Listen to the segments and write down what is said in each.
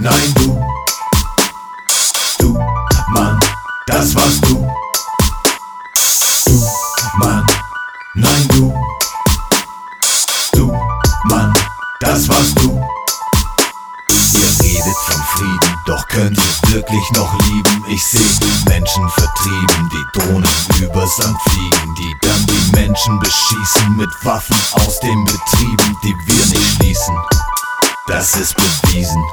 Nein, du. Du, Mann, das warst du. Du, Mann. Nein, du. Du, Mann, das warst du. Ihr redet von Frieden, doch könnt ihr wirklich noch lieben. Ich seh die Menschen vertrieben, die Drohnen übers Land fliegen, die dann die Menschen beschießen mit Waffen aus den Betrieben, die wir nicht schließen. Das ist bewiesen.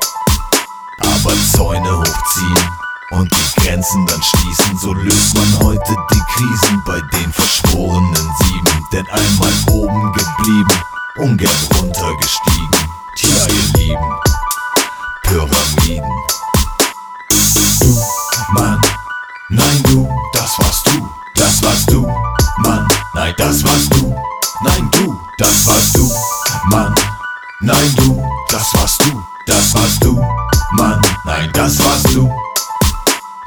Aber Zäune hochziehen und die Grenzen dann schließen, so löst man heute die Krisen bei den verschworenen Sieben. Denn einmal oben geblieben, ungern runtergestiegen. Tja, ihr Lieben, Pyramiden. Du, Mann, nein du, das warst du, das warst du, Mann, nein das warst du, nein du, das warst du, Mann, nein du, das warst du, das warst du, Mann, nein das warst du.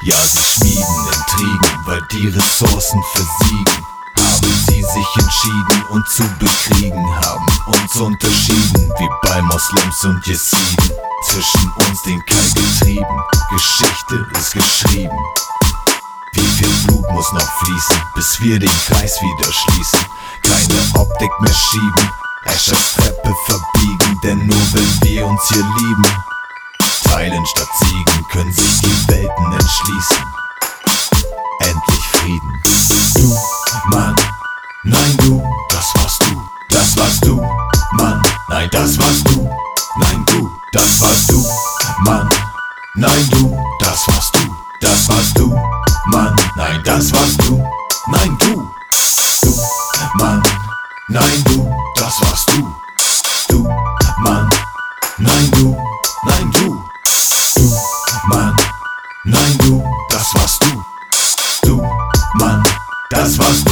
Ja, sie schmieden Intrigen, weil die Ressourcen versiegen. Haben sie sich entschieden und zu bekriegen, haben uns unterschieden, wie bei Moslems und Jesiden. Zwischen uns den Keil getrieben, Geschichte ist geschrieben. Wie viel Blut muss noch fließen, bis wir den Kreis wieder schließen? Keine Optik mehr schieben, Eschers Treppe verbiegen, denn nur wenn wir uns hier lieben, teilen statt siegen, können sich die Welten entschließen. Endlich Frieden. Du, Mann, nein du, das warst du, das warst du, Mann, nein das warst du, nein du, das warst du, Mann, nein du, das warst du, das warst du, Mann, nein das warst du, nein du, du, Mann, nein du, das warst du, das warst